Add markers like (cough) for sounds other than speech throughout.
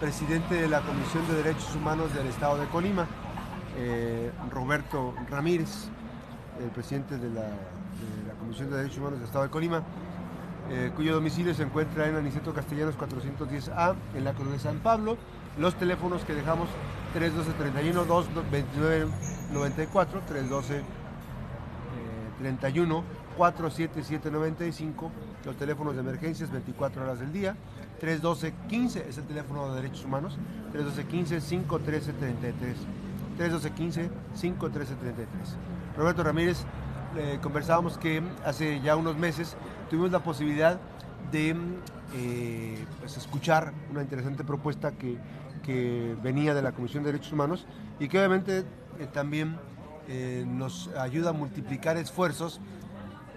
presidente de la Comisión de Derechos Humanos del Estado de Colima, eh, Roberto Ramírez, el presidente de la, Comisión de Derechos Humanos del Estado de Colima, eh, cuyo domicilio se encuentra en Aniceto Castellanos 410A, en la Cruz de San Pablo. Los teléfonos que dejamos 312-31, 229-94, 312-31, 47795, los teléfonos de emergencias 24 horas del día. 312-15 es el teléfono de derechos humanos, 312-15-513-33. 312-15-513-33. Roberto Ramírez, eh, conversábamos que hace ya unos meses tuvimos la posibilidad de eh, pues, escuchar una interesante propuesta que, que, venía de la Comisión de Derechos Humanos y que obviamente eh, también nos ayuda a multiplicar esfuerzos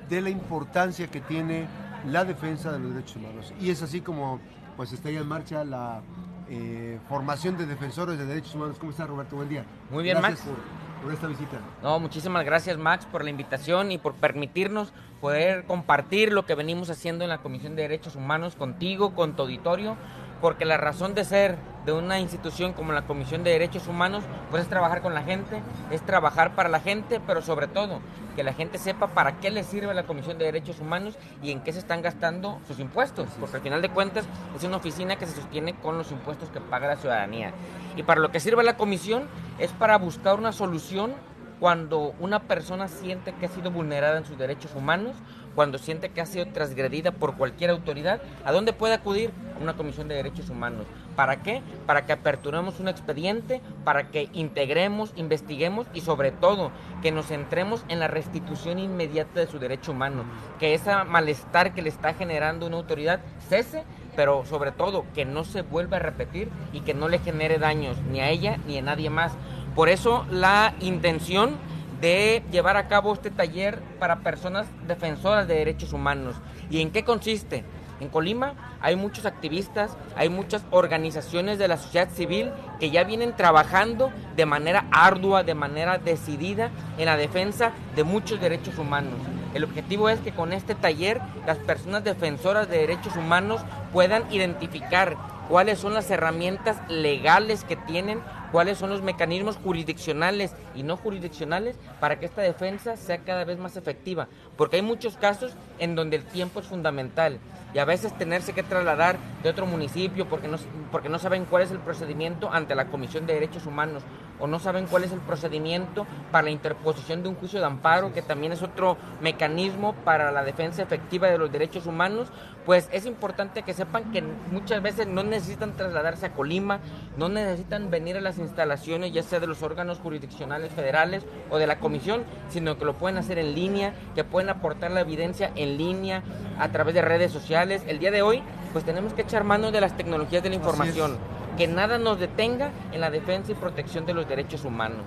de la importancia que tiene la defensa de los derechos humanos. Y es así como pues está ya en marcha la eh, formación de defensores de derechos humanos. ¿Cómo está Roberto? Buen día. Muy bien, gracias Max. Por, por, esta visita. No, muchísimas gracias, Max, por la invitación y por permitirnos poder compartir lo que venimos haciendo en la Comisión de Derechos Humanos contigo, con tu auditorio, porque la razón de ser de una institución como la Comisión de Derechos Humanos, pues es trabajar con la gente, es trabajar para la gente, pero sobre todo que la gente sepa para qué le sirve la Comisión de Derechos Humanos y en qué se están gastando sus impuestos, porque al final de cuentas es una oficina que se sostiene con los impuestos que paga la ciudadanía. Y para lo que sirve la comisión es para buscar una solución cuando una persona siente que ha sido vulnerada en sus derechos humanos, cuando siente que ha sido transgredida por cualquier autoridad, ¿a dónde puede acudir? A una comisión de derechos humanos. ¿Para qué? Para que aperturemos un expediente, para que integremos, investiguemos y sobre todo que nos centremos en la restitución inmediata de su derecho humano, que ese malestar que le está generando una autoridad cese pero sobre todo que no se vuelva a repetir y que no le genere daños ni a ella ni a nadie más. Por eso la intención de llevar a cabo este taller para personas defensoras de derechos humanos. ¿Y en qué consiste? En Colima hay muchos activistas, hay muchas organizaciones de la sociedad civil que ya vienen trabajando de manera ardua, de manera decidida en la defensa de muchos derechos humanos. El objetivo es que con este taller las personas defensoras de derechos humanos puedan identificar cuáles son las herramientas legales que tienen cuáles son los mecanismos jurisdiccionales y no jurisdiccionales para que esta defensa sea cada vez más efectiva. Porque hay muchos casos en donde el tiempo es fundamental y a veces tenerse que trasladar de otro municipio porque no, porque no saben cuál es el procedimiento ante la Comisión de Derechos Humanos o no saben cuál es el procedimiento para la interposición de un juicio de amparo, que también es otro mecanismo para la defensa efectiva de los derechos humanos, pues es importante que sepan que muchas veces no necesitan trasladarse a Colima, no necesitan venir a las instalaciones, ya sea de los órganos jurisdiccionales federales o de la comisión, sino que lo pueden hacer en línea, que pueden aportar la evidencia en línea a través de redes sociales. El día de hoy, pues tenemos que echar mano de las tecnologías de la información que nada nos detenga en la defensa y protección de los derechos humanos.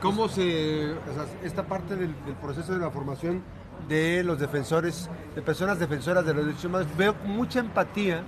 ¿Cómo se, esta parte del, proceso de la formación de los defensores, de personas defensoras de los derechos humanos, veo mucha empatía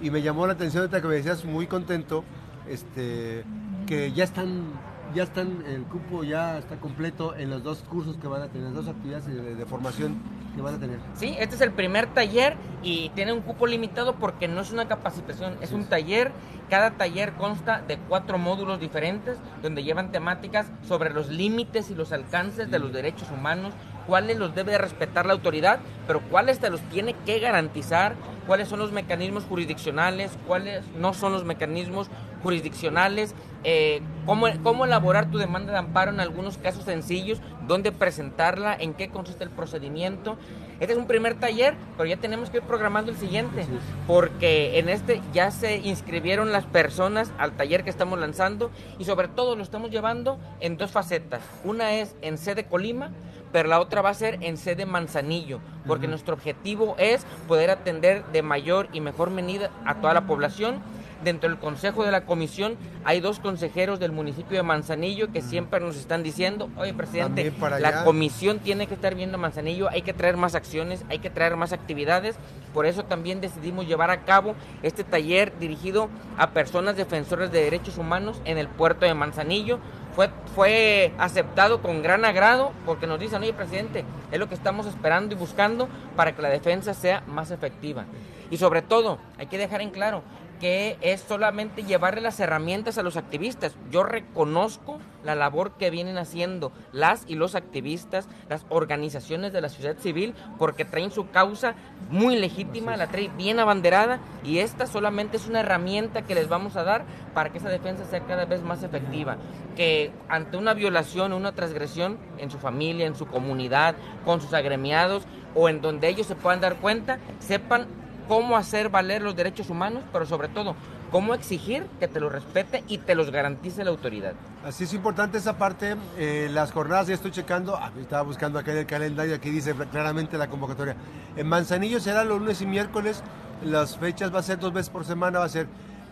y me llamó la atención ahorita que me decías muy contento, este, que ya están ya están, el cupo ya está completo en los dos cursos que van a tener, las dos actividades de, formación que van a tener. Sí, este es el primer taller y tiene un cupo limitado porque no es una capacitación, es un taller. Cada taller consta de cuatro módulos diferentes donde llevan temáticas sobre los límites y los alcances de los derechos humanos, cuáles los debe respetar la autoridad, pero cuáles te los tiene que garantizar, cuáles son los mecanismos jurisdiccionales, cuáles no son los mecanismos jurisdiccionales, eh, cómo, cómo elaborar tu demanda de amparo en algunos casos sencillos, dónde presentarla, en qué consiste el procedimiento. Este es un primer taller, pero ya tenemos que ir programando el siguiente, porque en este ya se inscribieron las personas al taller que estamos lanzando y sobre todo lo estamos llevando en dos facetas. Una es en sede Colima, pero la otra va a ser en sede Manzanillo, porque nuestro objetivo es poder atender de mayor y mejor medida a toda la población dentro del consejo de la comisión hay dos consejeros del municipio de Manzanillo que siempre nos están diciendo, oye presidente, la comisión tiene que estar viendo Manzanillo, hay que traer más acciones, hay que traer más actividades, por eso también decidimos llevar a cabo este taller dirigido a personas defensoras de derechos humanos en el puerto de Manzanillo. Fue, fue aceptado con gran agrado porque nos dicen, oye presidente, es lo que estamos esperando y buscando para que la defensa sea más efectiva. Y sobre todo, hay que dejar en claro que es solamente llevarle las herramientas a los activistas. Yo reconozco la labor que vienen haciendo las y los activistas, las organizaciones de la sociedad civil, porque traen su causa muy legítima, la traen bien abanderada y esta solamente es una herramienta que les vamos a dar para que esa defensa sea cada vez más efectiva. Que ante una violación o una transgresión en su familia, en su comunidad, con sus agremiados o en donde ellos se puedan dar cuenta, sepan cómo hacer valer los derechos humanos, pero sobre todo, cómo exigir que te los respete y te los garantice la autoridad. Así es importante esa parte. Eh, las jornadas, ya estoy checando, ah, estaba buscando acá en el calendario, aquí dice claramente la convocatoria. En Manzanillo será los lunes y miércoles, las fechas va a ser dos veces por semana, va a ser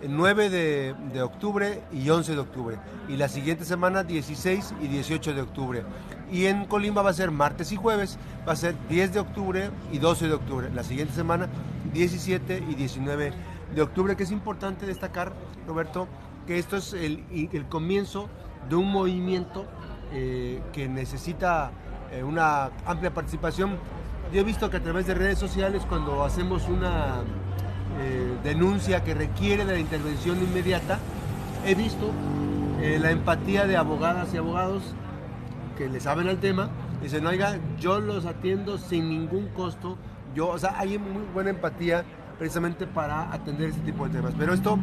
9 de, de, octubre y 11 de octubre. Y la siguiente semana 16 y 18 de octubre. Y en Colima va a ser martes y jueves, va a ser 10 de octubre y 12 de octubre. La siguiente semana 17 y 19 de octubre, que es importante destacar, Roberto, que esto es el, comienzo de un movimiento eh, que necesita eh, una amplia participación. Yo he visto que a través de redes sociales, cuando hacemos una eh, denuncia que requiere de la intervención inmediata, he visto la empatía de abogadas y abogados que le saben al tema. Dicen, oiga, yo los atiendo sin ningún costo, yo, o sea, hay muy buena empatía precisamente para atender ese tipo de temas. Pero esto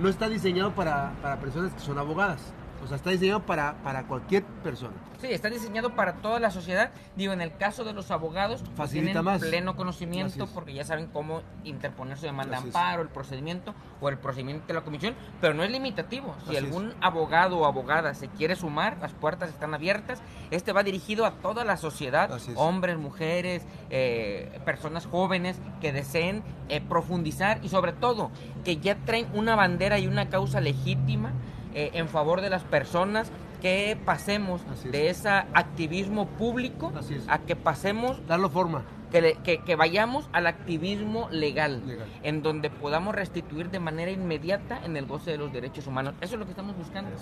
no está diseñado para, para personas que son abogadas. O sea, está diseñado para, para cualquier persona. Sí, está diseñado para toda la sociedad. Digo, en el caso de los abogados, pues, tienen pleno conocimiento porque ya saben cómo interponer su demanda de amparo, el procedimiento o el procedimiento de la comisión, pero no es limitativo. Si algún abogado o abogada se quiere sumar, las puertas están abiertas. Este va dirigido a toda la sociedad, hombres, mujeres, eh, personas jóvenes que deseen eh, profundizar y sobre todo que ya traen una bandera y una causa legítima eh, en favor de las personas, que pasemos de ese activismo público a que pasemos... Darlo forma. Que, que, vayamos al activismo legal, en donde podamos restituir de manera inmediata en el goce de los derechos humanos. Eso es lo que estamos buscando.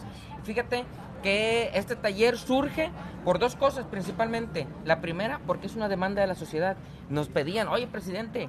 Fíjate que este taller surge por dos cosas principalmente. La primera, porque es una demanda de la sociedad. Nos pedían, oye, presidente,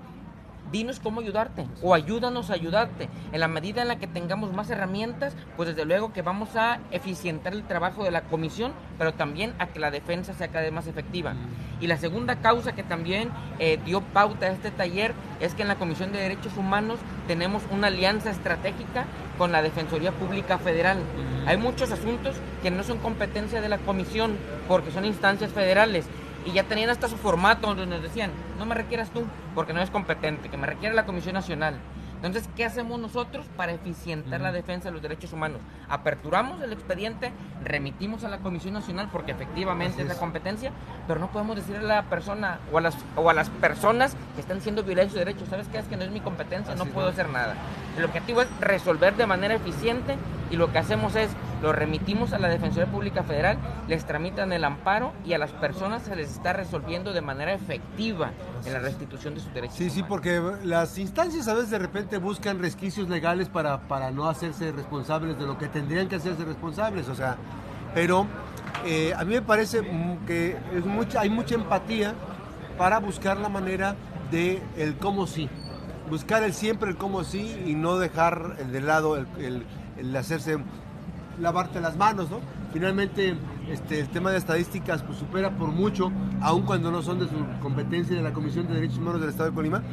dinos cómo ayudarte o ayúdanos a ayudarte. En la medida en la que tengamos más herramientas, pues desde luego que vamos a eficientar el trabajo de la comisión, pero también a que la defensa sea cada vez más efectiva. Y la segunda causa que también eh, dio pauta a este taller es que en la Comisión de Derechos Humanos tenemos una alianza estratégica con la Defensoría Pública Federal. Hay muchos asuntos que no son competencia de la comisión porque son instancias federales y ya tenían hasta su formato donde nos decían, no me requieras tú porque no es competente, que me requiere la Comisión Nacional. Entonces, ¿qué hacemos nosotros para eficientar la defensa de los derechos humanos? Aperturamos el expediente, remitimos a la Comisión Nacional porque efectivamente es. la competencia, pero no podemos decirle a la persona o a las, o a las personas que están siendo violados sus derechos, ¿sabes qué? Es que no es mi competencia, no puedo hacer nada. El objetivo es resolver de manera eficiente y lo que hacemos es lo remitimos a la Defensoría Pública Federal, les tramitan el amparo y a las personas se les está resolviendo de manera efectiva en la restitución de sus derechos. Sí, sí, porque las instancias a veces de repente buscan resquicios legales para, para no hacerse responsables de lo que tendrían que hacerse responsables, o sea, pero eh, a mí me parece que es mucha, hay mucha empatía para buscar la manera de el cómo sí. Buscar el siempre el cómo sí y no dejar de lado el, el hacerse lavarte las manos, ¿no? Finalmente, este, el tema de estadísticas pues, supera por mucho, aun cuando no son de su competencia de la Comisión de Derechos Humanos del Estado de Colima,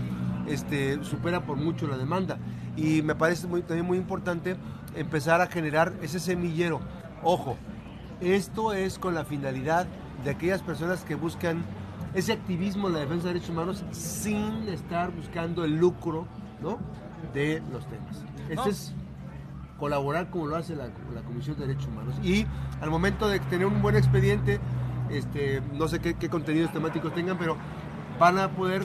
este, supera por mucho la demanda. Y me parece muy, también muy importante empezar a generar ese semillero. Ojo, esto es con la finalidad de aquellas personas que buscan ese activismo en la defensa de derechos humanos sin estar buscando el lucro ¿no? de los temas. Este es colaborar como lo hace la, Comisión de Derechos Humanos. Y al momento de tener un buen expediente, este, no sé qué, contenidos temáticos tengan, pero van a poder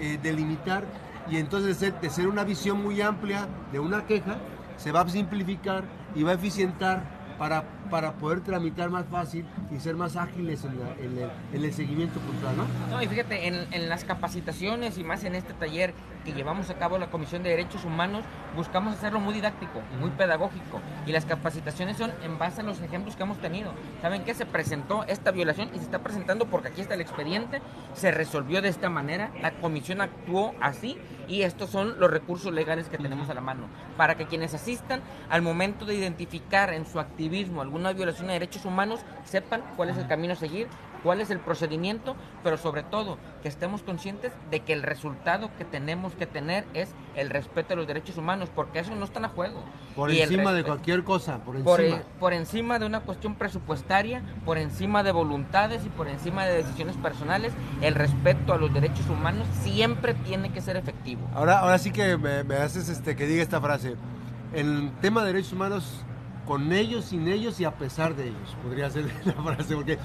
eh, delimitar y entonces de ser, una visión muy amplia de una queja, se va a simplificar y va a eficientar para para poder tramitar más fácil y ser más ágiles en, el, seguimiento puntual, ¿no? No, y fíjate, en, en, las capacitaciones y más en este taller que llevamos a cabo la Comisión de Derechos Humanos, buscamos hacerlo muy didáctico, muy pedagógico. Y las capacitaciones son en base a los ejemplos que hemos tenido. ¿Saben qué? Se presentó esta violación y se está presentando porque aquí está el expediente, se resolvió de esta manera, la comisión actuó así y estos son los recursos legales que tenemos a la mano. Para que quienes asistan al momento de identificar en su activismo alguna violación de derechos humanos, sepan cuál es el camino a seguir, cuál es el procedimiento, pero sobre todo que estemos conscientes de que el resultado que tenemos que tener es el respeto a los derechos humanos, porque eso no está a juego. Por encima de cualquier cosa, por encima. E, por, encima de una cuestión presupuestaria, por encima de voluntades y por encima de decisiones personales, el respeto a los derechos humanos siempre tiene que ser efectivo. Ahora, ahora sí que me, me haces este, que diga esta frase. El tema de derechos humanos con ellos, sin ellos y a pesar de ellos. Podría ser (laughs) la frase, porque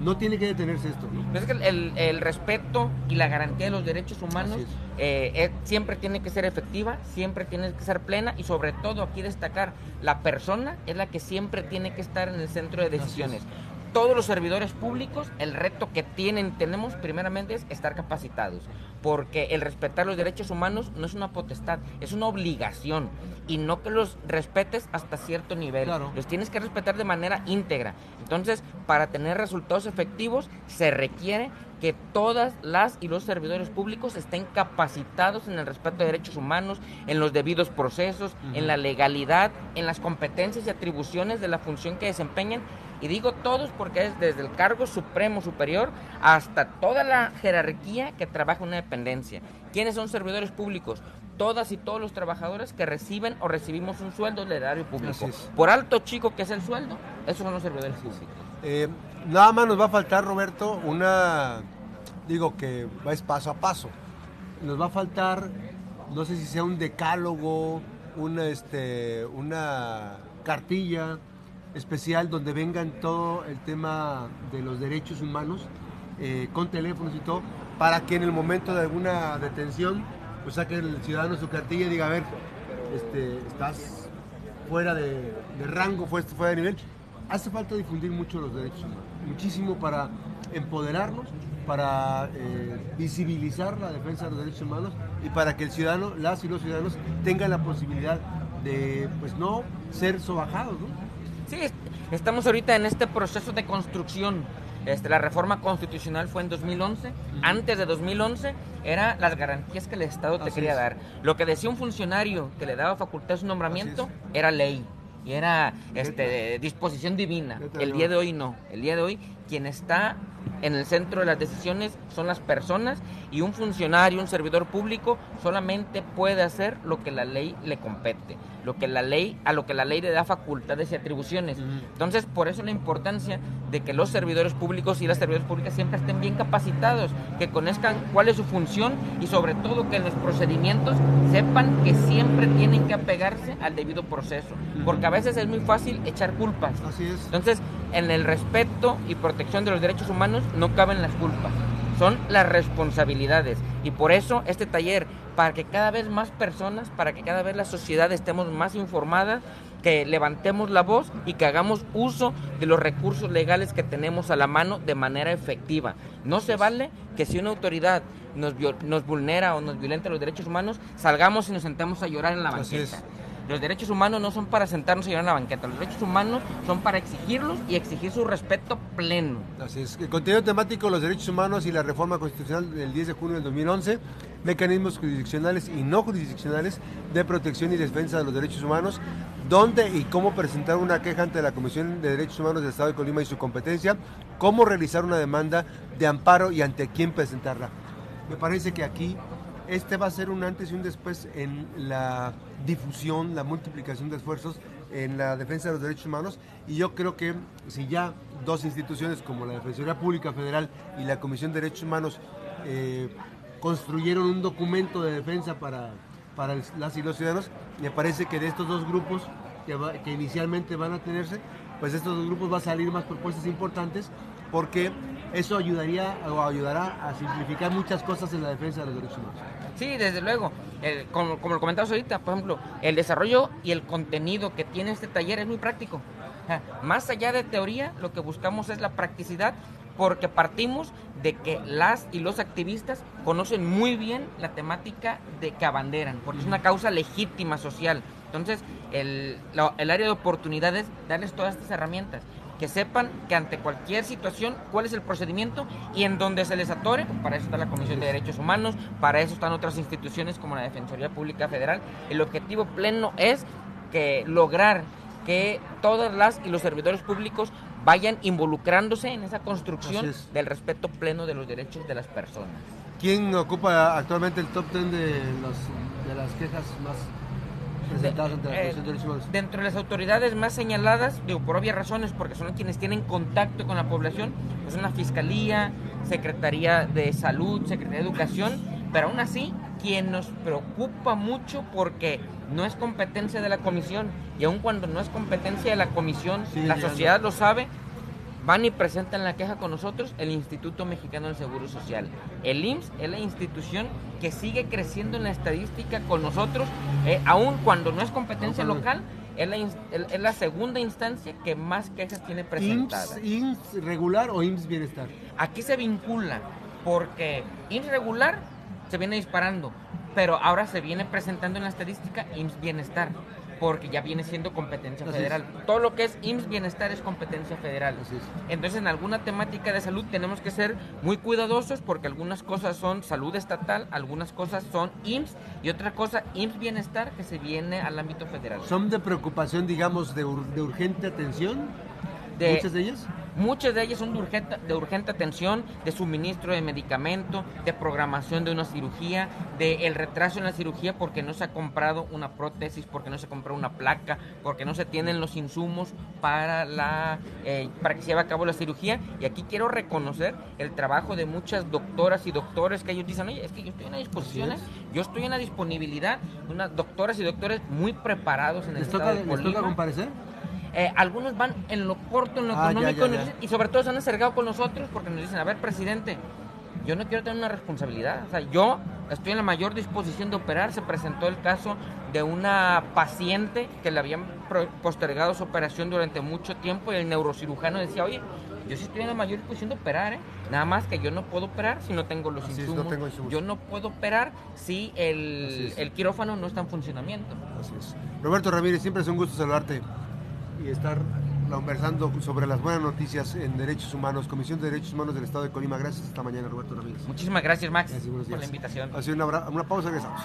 no tiene que detenerse esto. ¿no? Es que el, respeto y la garantía de los derechos humanos eh, siempre tiene que ser efectiva, siempre tiene que ser plena y sobre todo aquí destacar, la persona es la que siempre tiene que estar en el centro de decisiones. Todos los servidores públicos, el reto que tienen, tenemos primeramente es estar capacitados, porque el respetar los derechos humanos no es una potestad, es una obligación y no que los respetes hasta cierto nivel. Los tienes que respetar de manera íntegra. Entonces, para tener resultados efectivos, se requiere que todas las y los servidores públicos estén capacitados en el respeto de derechos humanos, en los debidos procesos, en la legalidad, en las competencias y atribuciones de la función que desempeñan. Y digo todos porque es desde el cargo supremo superior hasta toda la jerarquía que trabaja en una dependencia. ¿Quiénes son servidores públicos? todas y todos los trabajadores que reciben o recibimos un sueldo del erario público. Por alto chico que es el sueldo, esos son los servidores públicos. Eh, nada más nos va a faltar, Roberto, una, digo que es paso a paso. Nos va a faltar, no sé si sea un decálogo, una, este, una cartilla especial donde vengan todo el tema de los derechos humanos, eh, con teléfonos y todo, para que en el momento de alguna detención pues saque el ciudadano su cartilla y diga, a ver, este, estás fuera de, rango, fuera de nivel. Hace falta difundir mucho los derechos humanos, muchísimo para empoderarnos, para eh, visibilizar la defensa de los derechos humanos y para que el ciudadano, las y los ciudadanos tengan la posibilidad de, pues no ser sobajados, ¿no? Sí, estamos ahorita en este proceso de construcción este, la reforma constitucional fue en 2011. Antes de 2011 eran las garantías que el Estado te quería dar. Lo que decía un funcionario que le daba facultad a su nombramiento era ley y era este, disposición divina. El día de hoy no. El día de hoy quien está en el centro de las decisiones son las personas y un funcionario, un servidor público solamente puede hacer lo que la ley le compete, lo que la ley a lo que la ley le da facultades y atribuciones. Entonces, por eso la importancia de que los servidores públicos y las servidoras públicas siempre estén bien capacitados, que conozcan cuál es su función y sobre todo que en los procedimientos sepan que siempre tienen que apegarse al debido proceso, porque a veces es muy fácil echar culpas. Así es. Entonces, en el respeto y protección de los derechos humanos no caben las culpas, son las responsabilidades. Y por eso este taller, para que cada vez más personas, para que cada vez la sociedad estemos más informadas, que levantemos la voz y que hagamos uso de los recursos legales que tenemos a la mano de manera efectiva. No se vale que si una autoridad nos, nos vulnera o nos violenta los derechos humanos, salgamos y nos sentemos a llorar en la banqueta. Los derechos humanos no son para sentarnos y ir a la banqueta, los derechos humanos son para exigirlos y exigir su respeto pleno. Así es. El contenido temático, los derechos humanos y la reforma constitucional del 10 de junio del 2011, mecanismos jurisdiccionales y no jurisdiccionales de protección y defensa de los derechos humanos, dónde y cómo presentar una queja ante la Comisión de Derechos Humanos del Estado de Colima y su competencia, cómo realizar una demanda de amparo y ante quién presentarla. Me parece que aquí este va a ser un antes y un después en la difusión, la multiplicación de esfuerzos en la defensa de los derechos humanos. Y yo creo que si ya dos instituciones como la Defensoría Pública Federal y la Comisión de Derechos Humanos eh, construyeron un documento de defensa para, para las y los ciudadanos, me parece que de estos dos grupos que, que inicialmente van a tenerse, pues estos dos grupos va a salir más propuestas importantes porque eso ayudaría o ayudará a simplificar muchas cosas en la defensa de los derechos humanos. Sí, desde luego. como, lo comentabas ahorita, por ejemplo, el desarrollo y el contenido que tiene este taller es muy práctico. Más allá de teoría, lo que buscamos es la practicidad porque partimos de que las y los activistas conocen muy bien la temática de que abanderan, porque es una causa legítima social. Entonces, el, el área de oportunidades, darles todas estas herramientas que sepan que ante cualquier situación cuál es el procedimiento y en donde se les atore, para eso está la Comisión de Derechos Humanos, para eso están otras instituciones como la Defensoría Pública Federal. El objetivo pleno es que lograr que todas las y los servidores públicos vayan involucrándose en esa construcción del respeto pleno de los derechos de las personas. ¿Quién ocupa actualmente el top 10 de, de las quejas más eh, dentro de las autoridades más señaladas, digo, por obvias razones, porque son quienes tienen contacto con la población, pues son la Fiscalía, Secretaría de Salud, Secretaría de Educación, pero aún así, quien nos preocupa mucho porque no es competencia de la comisión, y aun cuando no es competencia de la comisión, la sociedad lo sabe, van y presentan la queja con nosotros el Instituto Mexicano del Seguro Social. El IMSS es la institución que sigue creciendo en la estadística con nosotros, eh, aun cuando no es competencia local, es la, es la, segunda instancia que más quejas tiene presentadas. ¿IMSS, regular o IMSS bienestar? Aquí se vincula, porque IMSS regular se viene disparando, pero ahora se viene presentando en la estadística IMSS bienestar porque ya viene siendo competencia federal. Todo lo que es IMSS Bienestar es competencia federal. Entonces, en alguna temática de salud tenemos que ser muy cuidadosos porque algunas cosas son salud estatal, algunas cosas son IMSS y otra cosa IMSS Bienestar que se viene al ámbito federal. ¿Son de preocupación, digamos, de, de urgente atención? De, ¿Muchas de ellas? Muchas de ellas son de urgente, de urgente atención, de suministro de medicamento, de programación de una cirugía, de el retraso en la cirugía porque no se ha comprado una prótesis, porque no se compró una placa, porque no se tienen los insumos para, la, eh, para que se lleve a cabo la cirugía. Y aquí quiero reconocer el trabajo de muchas doctoras y doctores que ellos dicen, oye, es que yo estoy en la disposición, yo estoy en la disponibilidad, unas doctoras y doctores muy preparados en el estado de ¿Les toca comparecer? Eh, algunos van en lo corto, en lo ah, económico, y sobre todo se han acercado con nosotros porque nos dicen, a ver, presidente, yo no quiero tener una responsabilidad. O sea, yo estoy en la mayor disposición de operar. Se presentó el caso de una paciente que le habían postergado su operación durante mucho tiempo y el neurocirujano decía, oye, yo sí estoy en la mayor disposición de operar, ¿eh? Nada más que yo no puedo operar si no tengo los insumos. Yo no puedo operar si el, el quirófano no está en funcionamiento. Así es. Roberto Ramírez, siempre es un gusto saludarte y estar conversando sobre las buenas noticias en derechos humanos, Comisión de Derechos Humanos del Estado de Colima. Gracias esta mañana, Roberto Ramírez. Muchísimas gracias, Max, por la invitación. Así una, una pausa, regresamos.